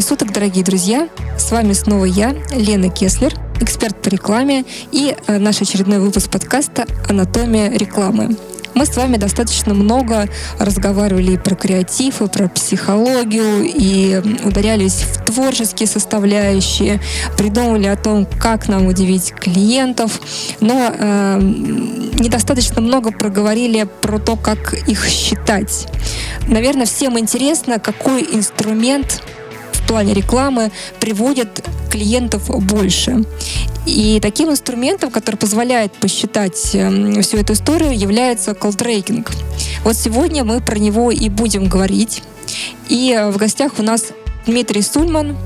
Времени суток, дорогие друзья! С вами снова я, Лена Кеслер, эксперт по рекламе и э, наш очередной выпуск подкаста «Анатомия рекламы». Мы с вами достаточно много разговаривали и про креатив, и про психологию, и ударялись в творческие составляющие, придумывали о том, как нам удивить клиентов, но э, недостаточно много проговорили про то, как их считать. Наверное, всем интересно, какой инструмент плане рекламы приводит клиентов больше. И таким инструментом, который позволяет посчитать эм, всю эту историю, является колл-трекинг. Вот сегодня мы про него и будем говорить. И э, в гостях у нас Дмитрий Сульман,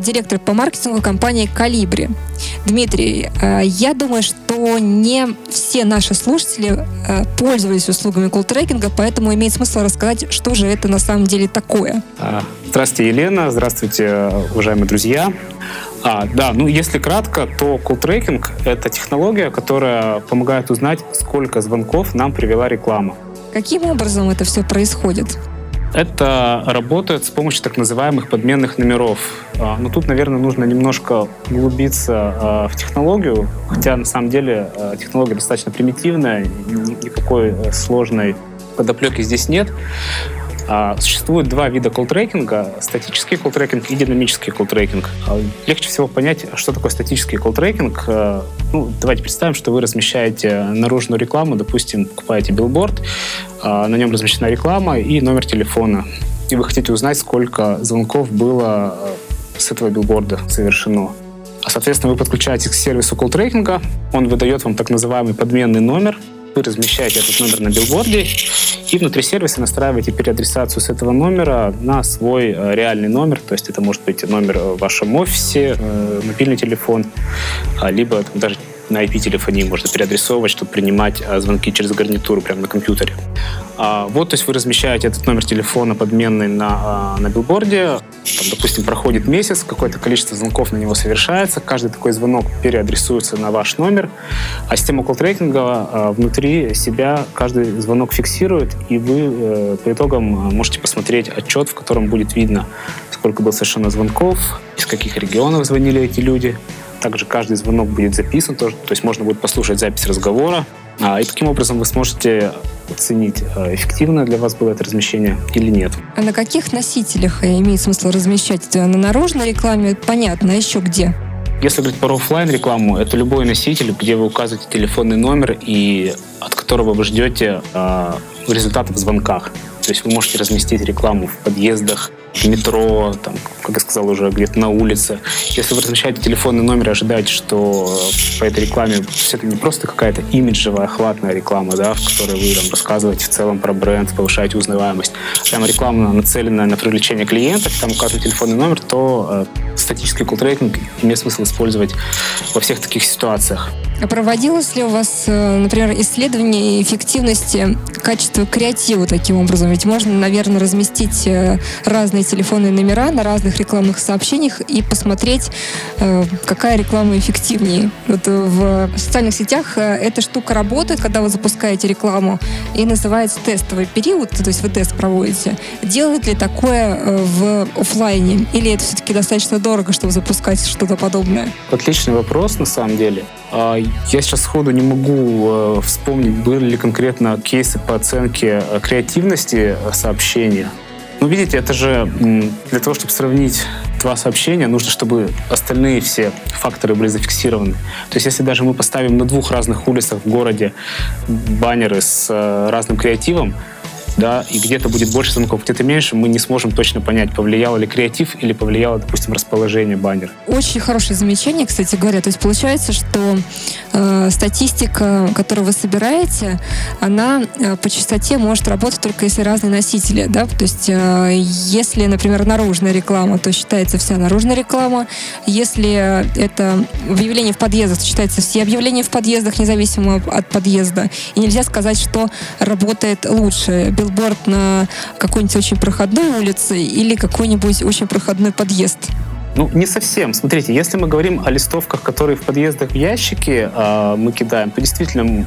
директор по маркетингу компании «Калибри». Дмитрий, э, я думаю, что не все наши слушатели пользовались услугами колл-трекинга, поэтому имеет смысл рассказать, что же это на самом деле такое. А, здравствуйте, Елена. Здравствуйте, уважаемые друзья. А, да, ну если кратко, то tracking — это технология, которая помогает узнать, сколько звонков нам привела реклама. Каким образом это все происходит? Это работает с помощью так называемых подменных номеров. А, но тут, наверное, нужно немножко углубиться а, в технологию, хотя на самом деле а, технология достаточно примитивная, никакой э, сложной подоплеки здесь нет. А, существует два вида колл-трекинга. Статический колл-трекинг и динамический колл-трекинг. А, легче всего понять, что такое статический колл-трекинг. А, ну, давайте представим, что вы размещаете наружную рекламу, допустим, покупаете билборд, на нем размещена реклама и номер телефона. И вы хотите узнать, сколько звонков было с этого билборда совершено. Соответственно, вы подключаетесь к сервису колл-трекинга, он выдает вам так называемый подменный номер, вы размещаете этот номер на билборде и внутри сервиса настраиваете переадресацию с этого номера на свой э, реальный номер. То есть это может быть номер в вашем офисе, э, мобильный телефон, а, либо даже на IP-телефонии можно переадресовывать, чтобы принимать а, звонки через гарнитуру прямо на компьютере. А, вот, то есть вы размещаете этот номер телефона подменный на, а, на билборде, там, допустим, проходит месяц, какое-то количество звонков на него совершается, каждый такой звонок переадресуется на ваш номер, а система колл-трекинга внутри себя каждый звонок фиксирует, и вы э, по итогам можете посмотреть отчет, в котором будет видно, сколько было совершено звонков, из каких регионов звонили эти люди, также каждый звонок будет записан, тоже, то есть можно будет послушать запись разговора. А, и таким образом вы сможете оценить, а, эффективно для вас было это размещение или нет. А на каких носителях имеет смысл размещать? На наружной рекламе понятно, а еще где? Если говорить про офлайн рекламу, это любой носитель, где вы указываете телефонный номер и от которого вы ждете э, результатов в звонках. То есть вы можете разместить рекламу в подъездах, в метро, там, как я сказал уже, где-то на улице. Если вы размещаете телефонный номер и ожидаете, что по этой рекламе это не просто какая-то имиджевая, охватная реклама, да, в которой вы там, рассказываете в целом про бренд, повышаете узнаваемость, прямо реклама нацеленная на привлечение клиентов, там указываете телефонный номер, то э, статический колл-трекинг имеет смысл использовать во всех таких ситуациях. А проводилось ли у вас, э, например, исследование эффективности качества креатива таким образом? Ведь можно, наверное, разместить э, разные телефонные номера на разных рекламных сообщениях и посмотреть, э, какая реклама эффективнее. Вот в социальных сетях эта штука работает, когда вы запускаете рекламу, и называется тестовый период, то есть вы тест проводите. Делает ли такое в офлайне? Или это все-таки достаточно дорого, чтобы запускать что-то подобное? Отличный вопрос, на самом деле. А, я сейчас сходу не могу э, вспомнить, были ли конкретно кейсы по оценке э, креативности э, сообщения. Ну, видите, это же для того, чтобы сравнить два сообщения, нужно, чтобы остальные все факторы были зафиксированы. То есть, если даже мы поставим на двух разных улицах в городе баннеры с разным креативом, да, и где-то будет больше звонков, где-то меньше, мы не сможем точно понять, повлияло ли креатив или повлияло, допустим, расположение баннера. Очень хорошее замечание, кстати говоря. То есть получается, что э, статистика, которую вы собираете, она э, по частоте может работать только если разные носители, да, то есть э, если, например, наружная реклама, то считается вся наружная реклама, если это объявление в подъездах, то считается все объявления в подъездах, независимо от подъезда. И нельзя сказать, что работает лучше билборд на какой-нибудь очень проходной улице или какой-нибудь очень проходной подъезд? Ну, не совсем. Смотрите, если мы говорим о листовках, которые в подъездах в ящике э, мы кидаем, то действительно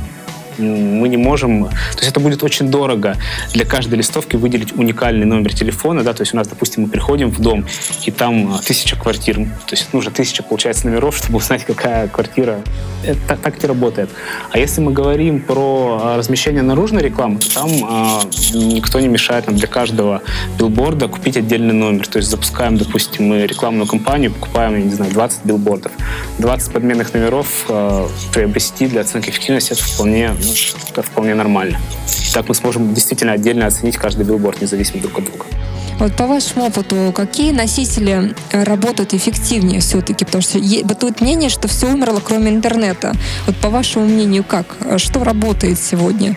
мы не можем... То есть это будет очень дорого для каждой листовки выделить уникальный номер телефона, да, то есть у нас, допустим, мы приходим в дом, и там тысяча квартир, то есть нужно тысяча, получается, номеров, чтобы узнать, какая квартира. Это так не работает. А если мы говорим про размещение наружной рекламы, то там э, никто не мешает нам для каждого билборда купить отдельный номер. То есть запускаем, допустим, мы рекламную кампанию, покупаем, я не знаю, 20 билбордов. 20 подменных номеров э, приобрести для оценки эффективности это вполне, ну, это вполне нормально. Так мы сможем действительно отдельно оценить каждый билборд, независимо друг от друга. Вот по вашему опыту, какие носители э, работают эффективнее все-таки? Потому что бытует мнение, что все умерло, кроме интернета. Вот по вашему мнению, как? Что работает сегодня?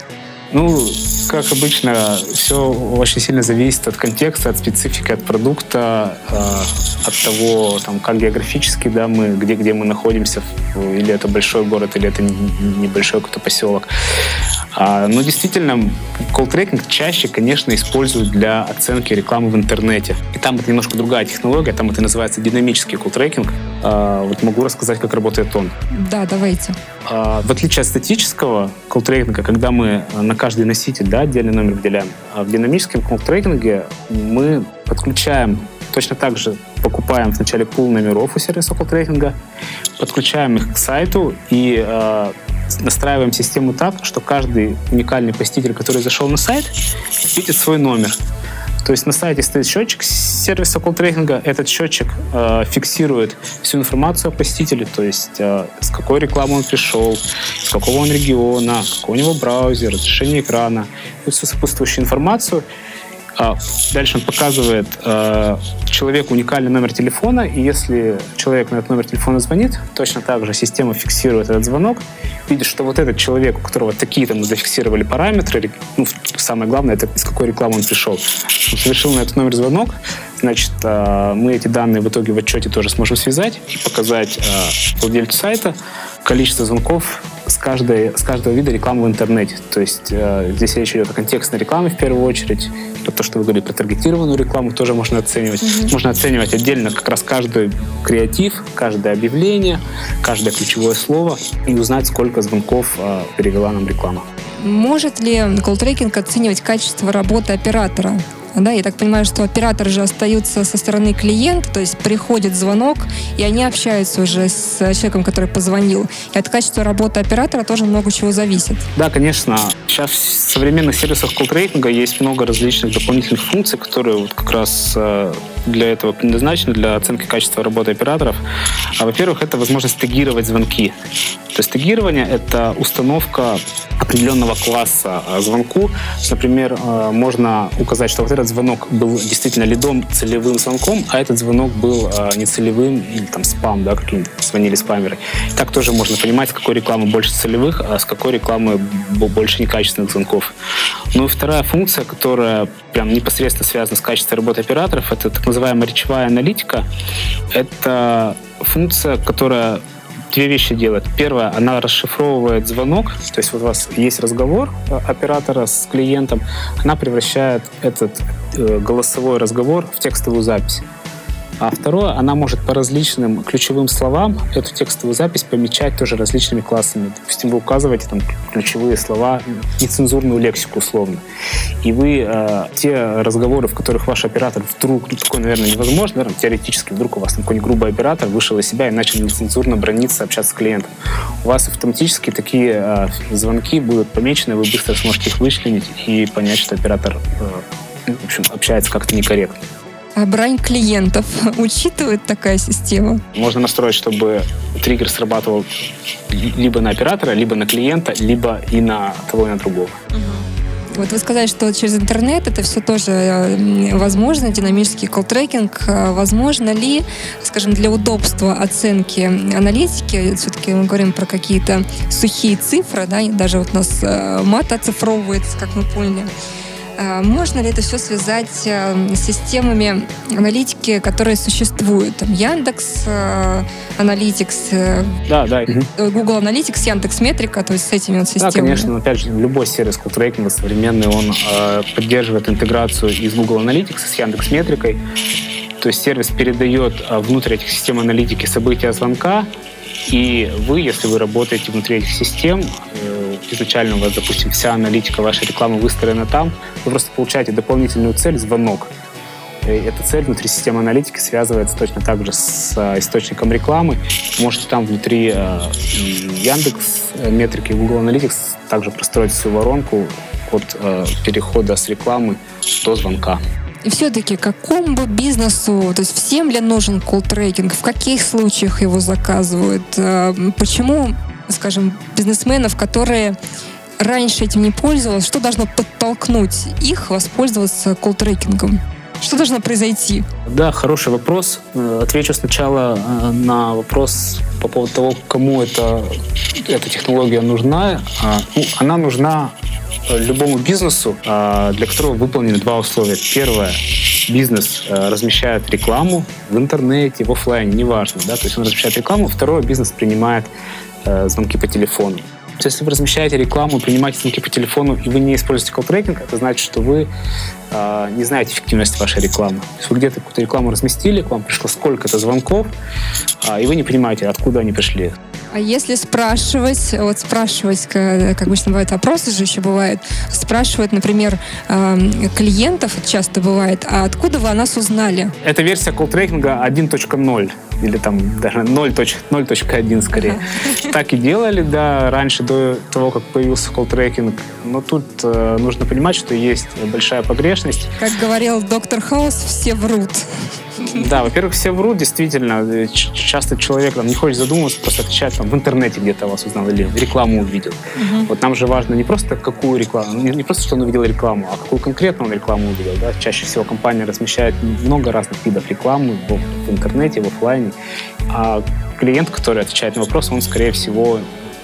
Ну, как обычно, все очень сильно зависит от контекста, от специфики, от продукта, э, от того, там, как географически, да, мы, где, где мы находимся, или это большой город, или это небольшой какой-то поселок. А, но действительно, колл-трекинг чаще, конечно, используют для оценки рекламы в интернете. И там это немножко другая технология, там это называется динамический колл-трекинг. А, вот могу рассказать, как работает он. Да, давайте. А, в отличие от статического колл-трекинга, когда мы на каждый носитель да, отдельный номер выделяем, в динамическом колл-трекинге мы подключаем точно так же покупаем вначале пул номеров у сервиса колл-трекинга, подключаем их к сайту и настраиваем систему так, что каждый уникальный посетитель, который зашел на сайт, видит свой номер. То есть на сайте стоит счетчик сервиса колл-трекинга. Этот счетчик э, фиксирует всю информацию о посетителе, то есть э, с какой рекламы он пришел, с какого он региона, какой у него браузер, разрешение экрана, всю сопутствующую информацию. А дальше он показывает э, человеку уникальный номер телефона, и если человек на этот номер телефона звонит, точно так же система фиксирует этот звонок, видит, что вот этот человек, у которого такие-то мы зафиксировали параметры, ну, самое главное, это из какой рекламы он пришел. Он совершил на этот номер звонок, значит, э, мы эти данные в итоге в отчете тоже сможем связать и показать э, владельцу сайта количество звонков с, каждой, с каждого вида рекламы в интернете. То есть здесь речь идет о контекстной рекламе в первую очередь. То, что вы говорили про таргетированную рекламу, тоже можно оценивать. Mm-hmm. Можно оценивать отдельно как раз каждый креатив, каждое объявление, каждое ключевое слово и узнать, сколько звонков э, перевела нам реклама. Может ли колл-трекинг оценивать качество работы оператора? Да, я так понимаю, что операторы же остаются со стороны клиента, то есть приходит звонок, и они общаются уже с человеком, который позвонил. И от качества работы оператора тоже много чего зависит. Да, конечно. Сейчас в современных сервисах колл-трейдинга есть много различных дополнительных функций, которые вот как раз э, для этого предназначены, для оценки качества работы операторов. А, во-первых, это возможность тегировать звонки. То есть тегирование — это установка определенного класса а, звонку. Например, э, можно указать, что вот этот звонок был действительно лидом, целевым звонком, а этот звонок был э, не целевым или там спам, да, каким звонили спамеры. Так тоже можно понимать, с какой рекламы больше целевых, а с какой рекламы больше некачественных звонков. Ну и вторая функция, которая прям непосредственно связана с качеством работы операторов, это так называемая речевая аналитика. Это функция, которая две вещи делает. Первое, она расшифровывает звонок, то есть вот у вас есть разговор оператора с клиентом, она превращает этот э, голосовой разговор в текстовую запись. А второе, она может по различным ключевым словам эту текстовую запись помечать тоже различными классами. Допустим, вы указываете там ключевые слова, нецензурную лексику условно. И вы э, те разговоры, в которых ваш оператор вдруг, ну, такое, наверное, невозможно, наверное, теоретически вдруг у вас какой-нибудь грубый оператор вышел из себя и начал нецензурно брониться, общаться с клиентом. У вас автоматически такие э, звонки будут помечены, вы быстро сможете их вычленить и понять, что оператор э, в общем, общается как-то некорректно. А брань клиентов учитывает такая система? Можно настроить, чтобы триггер срабатывал либо на оператора, либо на клиента, либо и на того, и на другого. Вот вы сказали, что через интернет это все тоже э, возможно, динамический колл-трекинг. А возможно ли, скажем, для удобства оценки аналитики, все-таки мы говорим про какие-то сухие цифры, да, даже вот у нас э, мат оцифровывается, как мы поняли, можно ли это все связать э, с системами аналитики, которые существуют? Там Яндекс, э, Analytics, э, да, да. Google Analytics, Яндекс Метрика, то есть с этими вот системами. Да, конечно, опять же, любой сервис колл современный, он э, поддерживает интеграцию из Google Analytics с Яндекс Метрикой. То есть сервис передает внутрь этих систем аналитики события звонка, и вы, если вы работаете внутри этих систем, изначально у вас, допустим, вся аналитика вашей рекламы выстроена там, вы просто получаете дополнительную цель – звонок. И эта цель внутри системы аналитики связывается точно так же с э, источником рекламы. Можете там внутри э, Яндекс э, метрики Google Analytics также простроить всю воронку от перехода с рекламы до звонка. И все-таки какому бы бизнесу, то есть всем ли нужен колл-трекинг, в каких случаях его заказывают, почему, скажем, бизнесменов, которые раньше этим не пользовались, что должно подтолкнуть их воспользоваться колл-трекингом? Что должно произойти? Да, хороший вопрос. Э, отвечу сначала э, на вопрос по поводу того, кому это, эта технология нужна. А, ну, она нужна э, любому бизнесу, а, для которого выполнены два условия. Первое, бизнес размещает рекламу в интернете, в офлайне, неважно, да, то есть он размещает рекламу. Второе, бизнес принимает звонки по телефону. Если вы размещаете рекламу, принимаете звонки по телефону, и вы не используете колл-трекинг, это значит, что вы э, не знаете эффективность вашей рекламы. То есть вы где-то какую-то рекламу разместили, к вам пришло сколько-то звонков, э, и вы не понимаете, откуда они пришли. А если спрашивать, вот спрашивать, как обычно бывают опросы же еще бывают, спрашивать, например, клиентов, часто бывает, а откуда вы о нас узнали? Это версия колл-трекинга 1.0 или там даже 0.1 скорее. Так и делали, да, раньше, до того, как появился колл-трекинг. Но тут э, нужно понимать, что есть большая погрешность. Как говорил доктор Хаус, все врут. Да, во-первых, все врут, действительно. Часто человек там, не хочет задумываться, просто отвечает там, в интернете где-то вас узнал или рекламу увидел. Угу. Вот нам же важно не просто какую рекламу, не, не просто, что он увидел рекламу, а какую конкретно он рекламу увидел. Да? Чаще всего компания размещает много разных видов рекламы в, в интернете, в офлайне. А клиент, который отвечает на вопрос, он, скорее всего,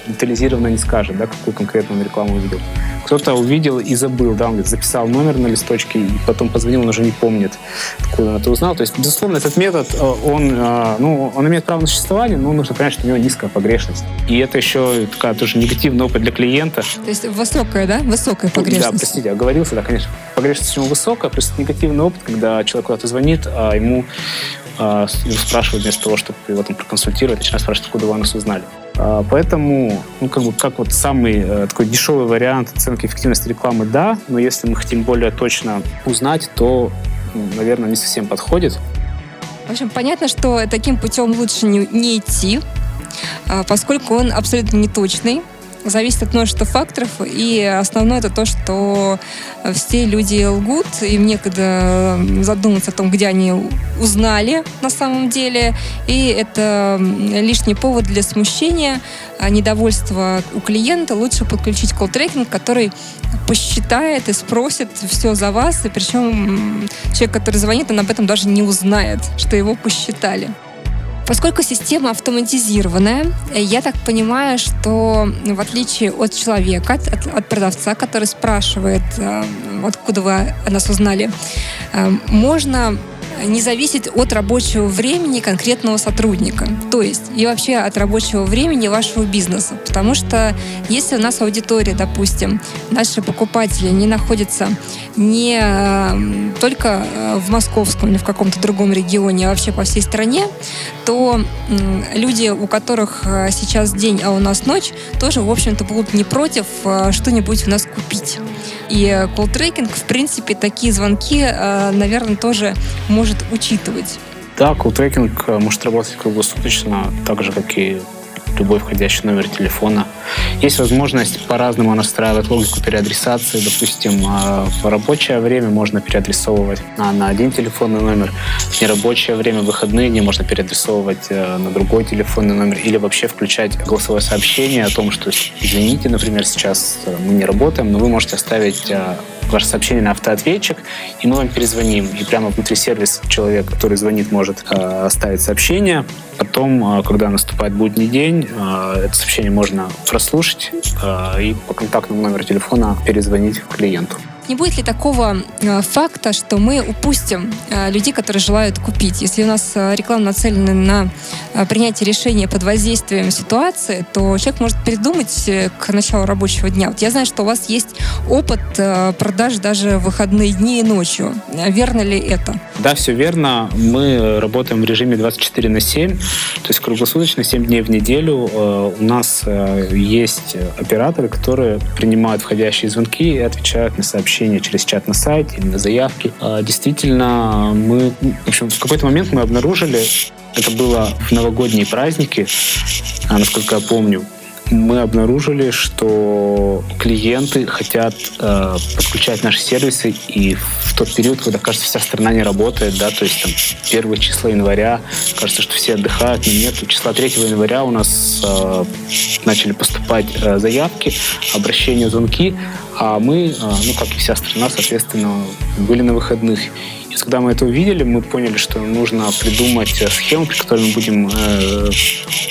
детализированно не скажет, да, какую конкретно он рекламу увидел. Кто-то увидел и забыл, да, он говорит, записал номер на листочке, и потом позвонил, он уже не помнит, откуда он это узнал. То есть, безусловно, этот метод, э, он, э, ну, он имеет право на существование, но нужно понять, что у него низкая погрешность. И это еще такая тоже негативный опыт для клиента. То есть высокая, да? Высокая погрешность. Да, простите, оговорился, да, конечно. Погрешность у него высокая, просто негативный опыт, когда человек куда-то звонит, а ему э, спрашивают вместо того, чтобы его там проконсультировать, начинают спрашивать, откуда вы нас узнали. А, поэтому, ну, как бы, как вот самый э, такой дешевый вариант оценки эффективности рекламы, да, но если мы хотим более точно узнать, то, ну, наверное, не совсем подходит. В общем, понятно, что таким путем лучше не, не идти, а, поскольку он абсолютно неточный зависит от множества факторов, и основное это то, что все люди лгут, им некогда задуматься о том, где они узнали на самом деле, и это лишний повод для смущения, а недовольства у клиента. Лучше подключить колл-трекинг, который посчитает и спросит все за вас, и причем человек, который звонит, он об этом даже не узнает, что его посчитали. Поскольку система автоматизированная, я так понимаю, что в отличие от человека, от, от продавца, который спрашивает, э, откуда вы нас узнали, э, можно не зависит от рабочего времени конкретного сотрудника. То есть и вообще от рабочего времени вашего бизнеса. Потому что если у нас аудитория, допустим, наши покупатели не находятся не э, только э, в московском или в каком-то другом регионе, а вообще по всей стране, то люди, у которых э, сейчас день, а у нас ночь, тоже, в общем-то, будут не против что-нибудь у нас купить. И колл-трекинг, в принципе, такие звонки, наверное, тоже может учитывать. Да, колл-трекинг может работать круглосуточно, так же, как и любой входящий номер телефона. Есть возможность по-разному настраивать логику переадресации. Допустим, а, в рабочее время можно переадресовывать на, на один телефонный номер, в нерабочее время, выходные дни можно переадресовывать э, на другой телефонный номер или вообще включать голосовое сообщение о том, что извините, например, сейчас э, мы не работаем, но вы можете оставить э, ваше сообщение на автоответчик, и мы вам перезвоним. И прямо внутри сервис человек, который звонит, может э, оставить сообщение. Потом, э, когда наступает будний день, э, это сообщение можно прослушать э, и по контактному номеру телефона перезвонить клиенту. Не будет ли такого э, факта, что мы упустим э, людей, которые желают купить? Если у нас э, реклама нацелена на принятие решения под воздействием ситуации, то человек может передумать к началу рабочего дня. Вот я знаю, что у вас есть опыт продаж даже в выходные дни и ночью. Верно ли это? Да, все верно. Мы работаем в режиме 24 на 7, то есть круглосуточно, 7 дней в неделю. У нас есть операторы, которые принимают входящие звонки и отвечают на сообщения через чат на сайте или на заявки. Э, действительно, мы, в общем, в какой-то момент мы обнаружили, это было в новогодние праздники, а, насколько я помню, мы обнаружили, что клиенты хотят э, подключать наши сервисы и в тот период, когда, кажется, вся страна не работает, да, то есть там первые числа января, кажется, что все отдыхают, но нет. Числа 3 января у нас э, начали поступать э, заявки, обращения, звонки, а мы, э, ну, как и вся страна, соответственно, были на выходных. Когда мы это увидели, мы поняли, что нужно придумать схему, при которой мы будем э,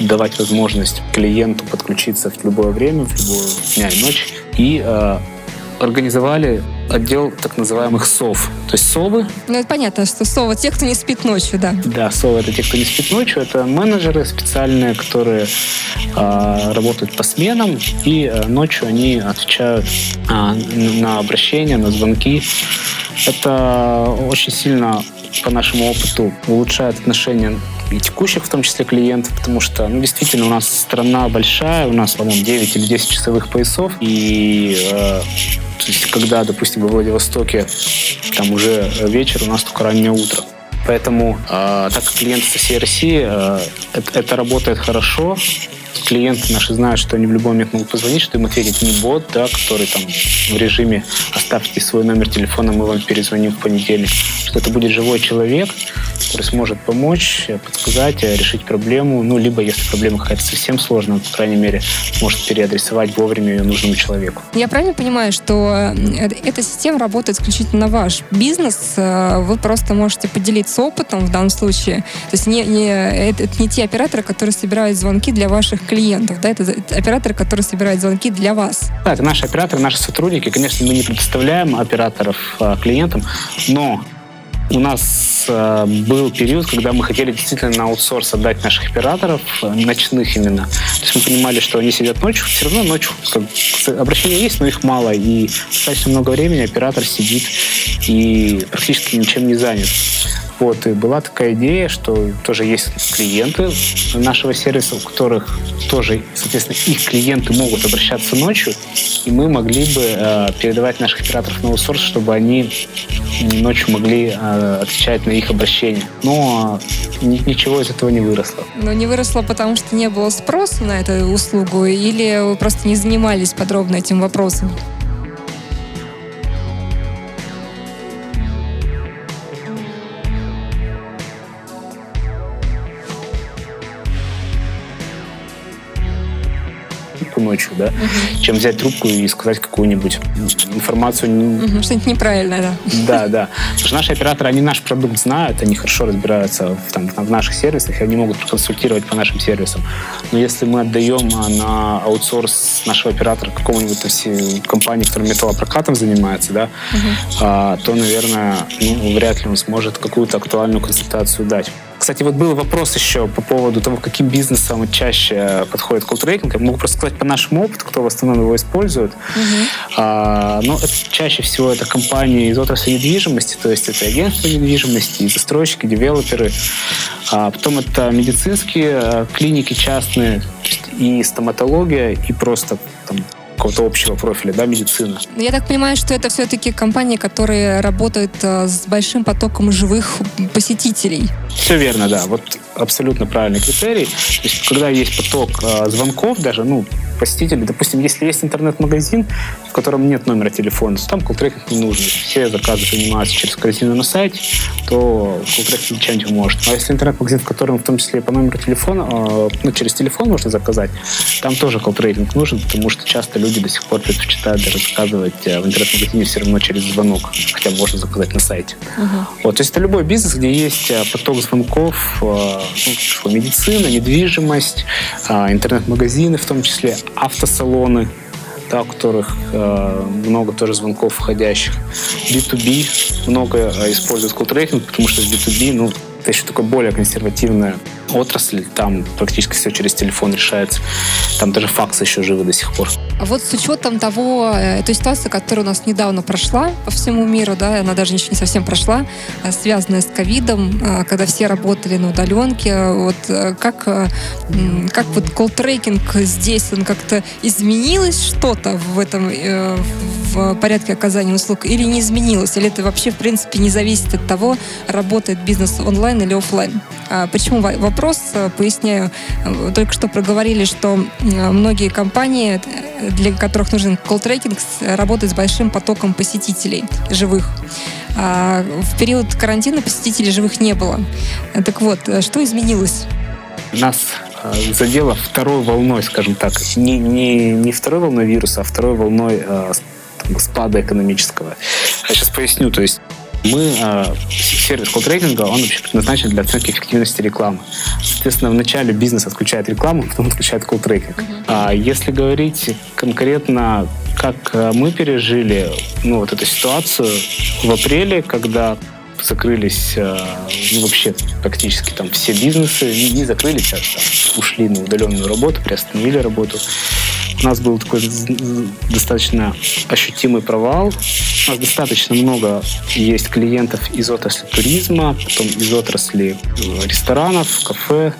давать возможность клиенту подключиться в любое время, в любое дня и ночь. И э, организовали отдел так называемых сов. То есть совы... Ну, это понятно, что совы те, кто не спит ночью, да. Да, совы — это те, кто не спит ночью. Это менеджеры специальные, которые э, работают по сменам, и э, ночью они отвечают э, на обращения, на звонки. Это очень сильно по нашему опыту улучшает отношения и текущих, в том числе клиентов, потому что, ну, действительно, у нас страна большая, у нас, по-моему, 9 или 10 часовых поясов, и э, то есть, когда, допустим, во Владивостоке там уже вечер, у нас только раннее утро. Поэтому, э, так как клиенты со всей России, э, это, это работает хорошо, клиенты наши знают, что они в любой момент могут позвонить, что им ответит не бот, да, который там в режиме «оставьте свой номер телефона, мы вам перезвоним в понедельник», что это будет живой человек, который сможет помочь, подсказать, решить проблему, ну, либо, если проблема какая-то совсем сложная, по крайней мере, может переадресовать вовремя ее нужному человеку. Я правильно понимаю, что э, эта система работает исключительно на ваш бизнес, э, вы просто можете поделиться опытом в данном случае, то есть не, не, это, это не те операторы, которые собирают звонки для ваших клиентов, да, это, операторы, которые собирают звонки для вас. Да, это наши операторы, наши сотрудники, конечно, мы не предоставляем операторов а, клиентам, но у нас э, был период, когда мы хотели действительно на аутсорс отдать наших операторов, э, ночных именно. То есть мы понимали, что они сидят ночью, все равно ночью обращения есть, но их мало, и достаточно много времени оператор сидит и практически ничем не занят. Вот, и была такая идея, что тоже есть клиенты нашего сервиса, у которых тоже, соответственно, их клиенты могут обращаться ночью, и мы могли бы э, передавать наших операторов на аутсорс, чтобы они ночью могли э, отвечать на их обращения. Но ни, ничего из этого не выросло. Но не выросло, потому что не было спроса на эту услугу, или вы просто не занимались подробно этим вопросом? Ночью, да, угу. чем взять трубку и сказать какую-нибудь информацию. Угу, что-нибудь неправильное, да. Да, да. Потому что наши операторы, они наш продукт знают, они хорошо разбираются в, там, в наших сервисах, и они могут консультировать по нашим сервисам. Но если мы отдаем на аутсорс нашего оператора какому-нибудь компании, которая металлопрокатом занимается, да, угу. а, то, наверное, ну, вряд ли он сможет какую-то актуальную консультацию дать. Кстати, вот был вопрос еще по поводу того, каким бизнесом чаще подходит колл-трекинг. Я могу просто сказать по нашему опыту, кто в основном его использует. Uh-huh. А, но это, чаще всего это компании из отрасли недвижимости, то есть это агентства недвижимости, застройщики, девелоперы. А потом это медицинские а, клиники частные, и стоматология, и просто там, какого-то общего профиля, да, медицина. Я так понимаю, что это все-таки компании, которые работают э, с большим потоком живых посетителей. Все верно, да. Вот абсолютно правильный критерий. То есть, когда есть поток э, звонков даже, ну, посетителей, допустим, если есть интернет-магазин, в котором нет номера телефона, то там колл-трекинг не нужен. Все заказы принимаются через корзину на сайте, то колл-трекинг ничего не поможет. А если интернет-магазин, в котором в том числе по номеру телефона, э, ну, через телефон можно заказать, там тоже колл-трекинг нужен, потому что часто люди до сих пор предпочитают даже заказывать э, в интернет-магазине все равно через звонок, хотя можно заказать на сайте. Uh-huh. Вот, то есть это любой бизнес, где есть э, поток звонков, ну, медицина, недвижимость, интернет-магазины в том числе, автосалоны, да, у которых э, много тоже звонков входящих. B2B много э, используют колл-трекинг, потому что в B2B, ну, это еще такое более консервативная отрасль, там практически все через телефон решается. Там даже факсы еще живы до сих пор. А вот с учетом того, э, той ситуации, которая у нас недавно прошла по всему миру, да, она даже еще не совсем прошла, э, связанная с ковидом, э, когда все работали на удаленке, вот как, как вот колл-трекинг здесь, он как-то изменилось что-то в этом, в порядке оказания услуг или не изменилось? Или это вообще, в принципе, не зависит от того, работает бизнес онлайн или офлайн? А почему вопрос? Поясняю. Только что проговорили, что многие компании для которых нужен колл-трекинг, работать с большим потоком посетителей живых. А в период карантина посетителей живых не было. Так вот, что изменилось? Нас задело второй волной, скажем так, не, не, не второй волной вируса, а второй волной э, спада экономического. Я сейчас поясню. То есть мы, э, сервис колл-трекинга, он вообще предназначен для оценки эффективности рекламы. Соответственно, вначале бизнес отключает рекламу, потом отключает колл-трекинг. Uh-huh. А если говорить конкретно, как э, мы пережили ну, вот эту ситуацию в апреле, когда закрылись э, ну, вообще практически там все бизнесы, не, не закрылись, а там, ушли на удаленную работу, приостановили работу. У нас был такой достаточно ощутимый провал. У нас достаточно много есть клиентов из отрасли туризма, потом из отрасли э, ресторанов, кафе,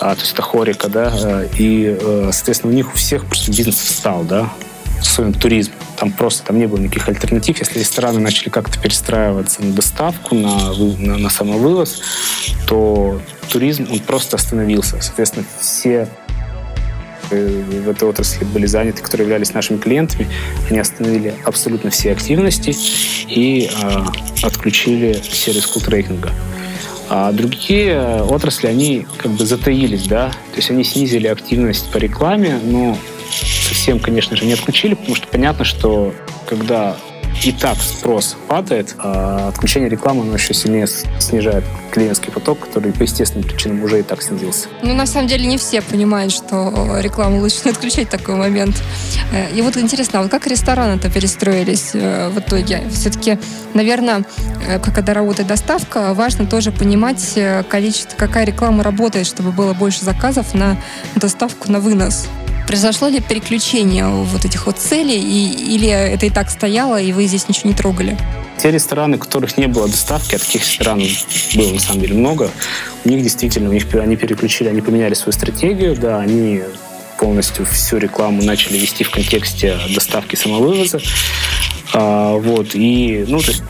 а, то есть это хорика, да, э, и, соответственно, у них у всех просто бизнес встал, да, особенно туризм. Там просто там не было никаких альтернатив. Если рестораны начали как-то перестраиваться на доставку, на, на, на самовывоз, то туризм, он просто остановился. Соответственно, все э, в этой отрасли были заняты, которые являлись нашими клиентами, они остановили абсолютно все активности и э, отключили сервис култрейкинга. А другие отрасли, они как бы затаились, да, то есть они снизили активность по рекламе, но совсем, конечно же, не отключили, потому что понятно, что когда и так спрос падает, а отключение рекламы оно еще сильнее снижает клиентский поток, который по естественным причинам уже и так снизился. Ну, на самом деле, не все понимают, что рекламу лучше не отключать в такой момент. Э, и вот интересно, а вот как рестораны-то перестроились э, в итоге? Все-таки, наверное, э, когда работает доставка, важно тоже понимать количество, какая реклама работает, чтобы было больше заказов на доставку на вынос. Произошло ли переключение вот этих вот целей, и, или это и так стояло, и вы здесь ничего не трогали? Те рестораны, у которых не было доставки, а таких ресторанов было на самом деле много, у них действительно, у них они переключили, они поменяли свою стратегию, да, они полностью всю рекламу начали вести в контексте доставки самовывоза. А, вот, и, ну, то есть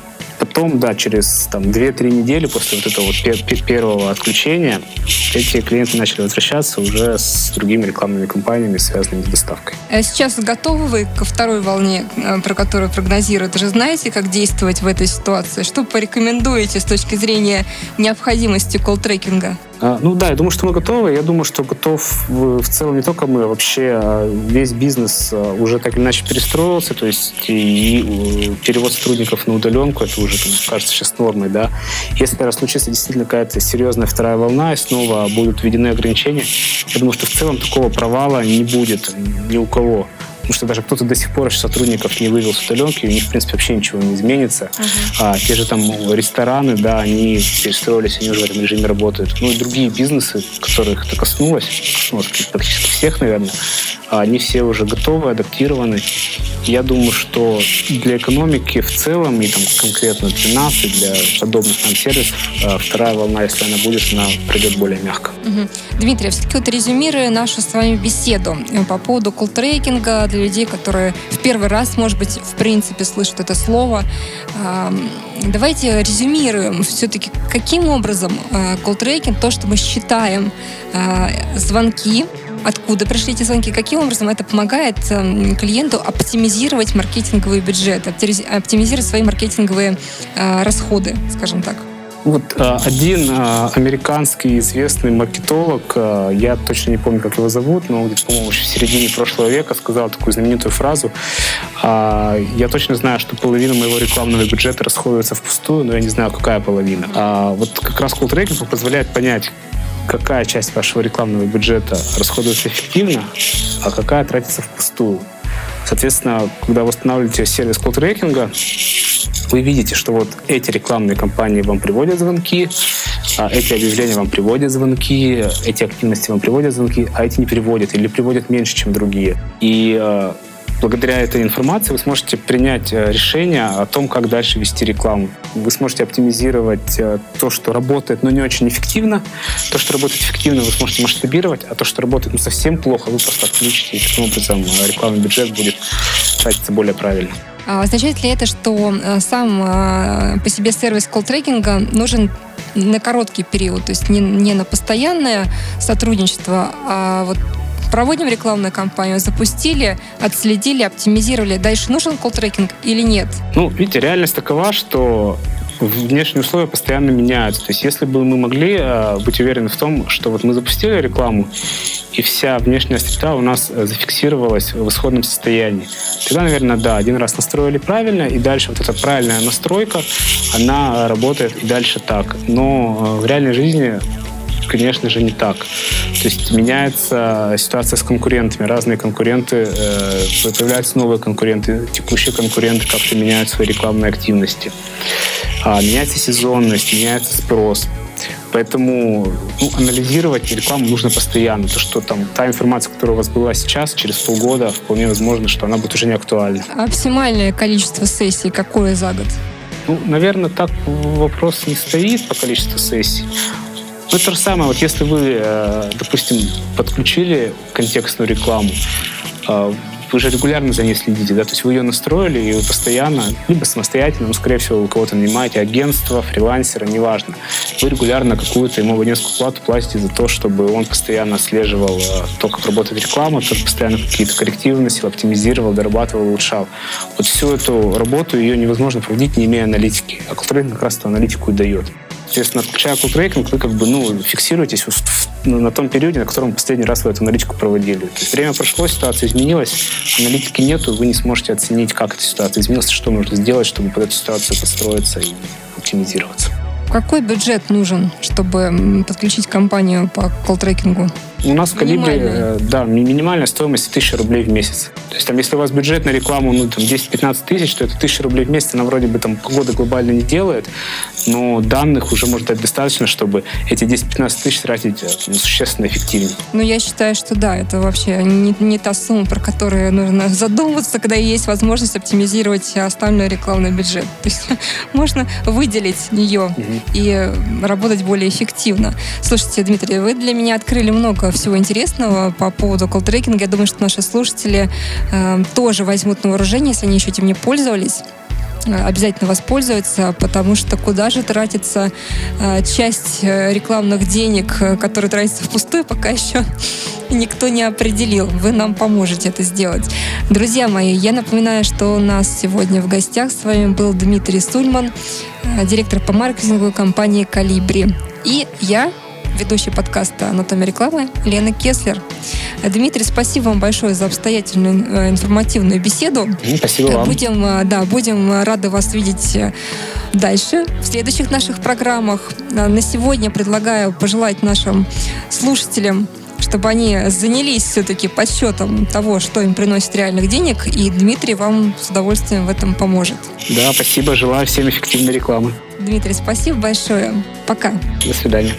Потом, да, через там, 2-3 недели после вот этого вот первого отключения эти клиенты начали возвращаться уже с другими рекламными кампаниями, связанными с доставкой. А сейчас готовы вы ко второй волне, э, про которую прогнозируют? Уже знаете, как действовать в этой ситуации? Что порекомендуете с точки зрения необходимости колл-трекинга? А, ну да, я думаю, что мы готовы. Я думаю, что готов в целом не только мы, а вообще а, весь бизнес уже так или иначе перестроился. То есть и перевод сотрудников на удаленку, это уже, кажется, сейчас нормой, да. Если раз случится действительно какая-то серьезная вторая волна и снова будут введены ограничения, я думаю, что в целом такого провала не будет ни у кого потому что даже кто-то до сих пор еще сотрудников не вывел с удаленки, у них, в принципе, вообще ничего не изменится. Uh-huh. А, те же там рестораны, да, они перестроились, они уже в этом режиме работают. Ну и другие бизнесы, которых это коснулось, коснулось практически всех, наверное, они все уже готовы, адаптированы. Я думаю, что для экономики в целом и там конкретно для нас и для подобных нам сервисов а, вторая волна, если она будет, она придет более мягко. Угу. Дмитрий, а все-таки вот резюмируя нашу с вами беседу э, по поводу колл-трекинга для людей, которые в первый раз, может быть, в принципе слышат это слово. Давайте резюмируем все-таки, каким образом э, колл-трекинг, то, что мы считаем э, звонки, откуда пришли эти звонки, каким образом это помогает эм, клиенту оптимизировать маркетинговый бюджет, оптимизировать свои маркетинговые расходы, скажем так. Вот э, один э, американский известный маркетолог, э, я точно не помню, как его зовут, но по-моему, в середине прошлого века сказал такую знаменитую фразу. Я точно знаю, что половина моего рекламного бюджета расходуется впустую, но я не знаю, какая половина. А вот как раз колл-трекинг позволяет понять, какая часть вашего рекламного бюджета расходуется эффективно, а какая тратится впустую. Соответственно, когда вы устанавливаете сервис колл-трекинга, вы видите, что вот эти рекламные кампании вам приводят звонки, а эти объявления вам приводят звонки, эти активности вам приводят звонки, а эти не приводят или приводят меньше, чем другие. И э, благодаря этой информации вы сможете принять э, решение о том, как дальше вести рекламу. Вы сможете оптимизировать э, то, что работает, но не очень эффективно. То, что работает эффективно, вы сможете масштабировать, а то, что работает ну, совсем плохо, вы просто отключите, и таким образом рекламный бюджет будет тратиться более правильно. А означает ли это, что сам по себе сервис колл-трекинга нужен на короткий период, то есть не, не на постоянное сотрудничество, а вот проводим рекламную кампанию, запустили, отследили, оптимизировали. Дальше нужен колл-трекинг или нет? Ну, видите, реальность такова, что внешние условия постоянно меняются. То есть если бы мы могли э, быть уверены в том, что вот мы запустили рекламу, и вся внешняя среда у нас э, зафиксировалась в исходном состоянии, тогда, наверное, да, один раз настроили правильно, и дальше вот эта правильная настройка, она работает и дальше так. Но э, в реальной жизни конечно же, не так. То есть меняется ситуация с конкурентами. Разные конкуренты, э, появляются новые конкуренты, текущие конкуренты как-то меняют свои рекламные активности. А, меняется сезонность, меняется спрос. Поэтому ну, анализировать рекламу нужно постоянно. То, что там та информация, которая у вас была сейчас, через полгода, вполне возможно, что она будет уже не актуальна. Оптимальное количество сессий какое за год? Ну, наверное, так вопрос не стоит по количеству сессий. Ну, то же самое, вот если вы, э, допустим, подключили контекстную рекламу, э, вы же регулярно за ней следите, да, то есть вы ее настроили, и вы постоянно, либо самостоятельно, ну, скорее всего, вы кого-то нанимаете, агентство, фрилансера, неважно. Вы регулярно какую-то ему абонентскую плату платите за то, чтобы он постоянно отслеживал э, то, как работает реклама, то постоянно какие-то коррективы вносил, оптимизировал, дорабатывал, улучшал. Вот всю эту работу, ее невозможно проводить, не имея аналитики. А Колтрейн как раз эту аналитику и дает. Соответственно, отключая колл-трекинг, вы как бы, ну, фиксируетесь ну, на том периоде, на котором последний раз вы эту аналитику проводили. То есть время прошло, ситуация изменилась, аналитики нету, вы не сможете оценить, как эта ситуация изменилась, что нужно сделать, чтобы под эту ситуацию подстроиться и оптимизироваться. Какой бюджет нужен, чтобы подключить компанию по колл-трекингу? У нас в Калибре, э, да, минимальная стоимость 1000 рублей в месяц. То есть там, если у вас бюджет на рекламу, ну, там, 10-15 тысяч, то это 1000 рублей в месяц, она вроде бы там погода глобально не делает, но данных уже может быть достаточно, чтобы эти 10-15 тысяч тратить э, ну, существенно эффективнее. Ну, я считаю, что да, это вообще не, не та сумма, про которую нужно задумываться, когда есть возможность оптимизировать остальной рекламный бюджет. То есть можно выделить ее угу. и работать более эффективно. Слушайте, Дмитрий, вы для меня открыли много всего интересного по поводу колл-трекинга. Я думаю, что наши слушатели э, тоже возьмут на вооружение, если они еще этим не пользовались э, обязательно воспользуются, потому что куда же тратится э, часть э, рекламных денег, которые тратятся впустую, пока еще никто не определил. Вы нам поможете это сделать. Друзья мои, я напоминаю, что у нас сегодня в гостях с вами был Дмитрий Сульман, э, директор по маркетингу компании «Калибри». И я, ведущий подкаста «Анатомия рекламы» Лена Кеслер. Дмитрий, спасибо вам большое за обстоятельную э, информативную беседу. Спасибо вам. Будем, э, да, будем рады вас видеть э, дальше в следующих наших программах. На сегодня предлагаю пожелать нашим слушателям чтобы они занялись все-таки подсчетом того, что им приносит реальных денег, и Дмитрий вам с удовольствием в этом поможет. Да, спасибо, желаю всем эффективной рекламы. Дмитрий, спасибо большое. Пока. До свидания.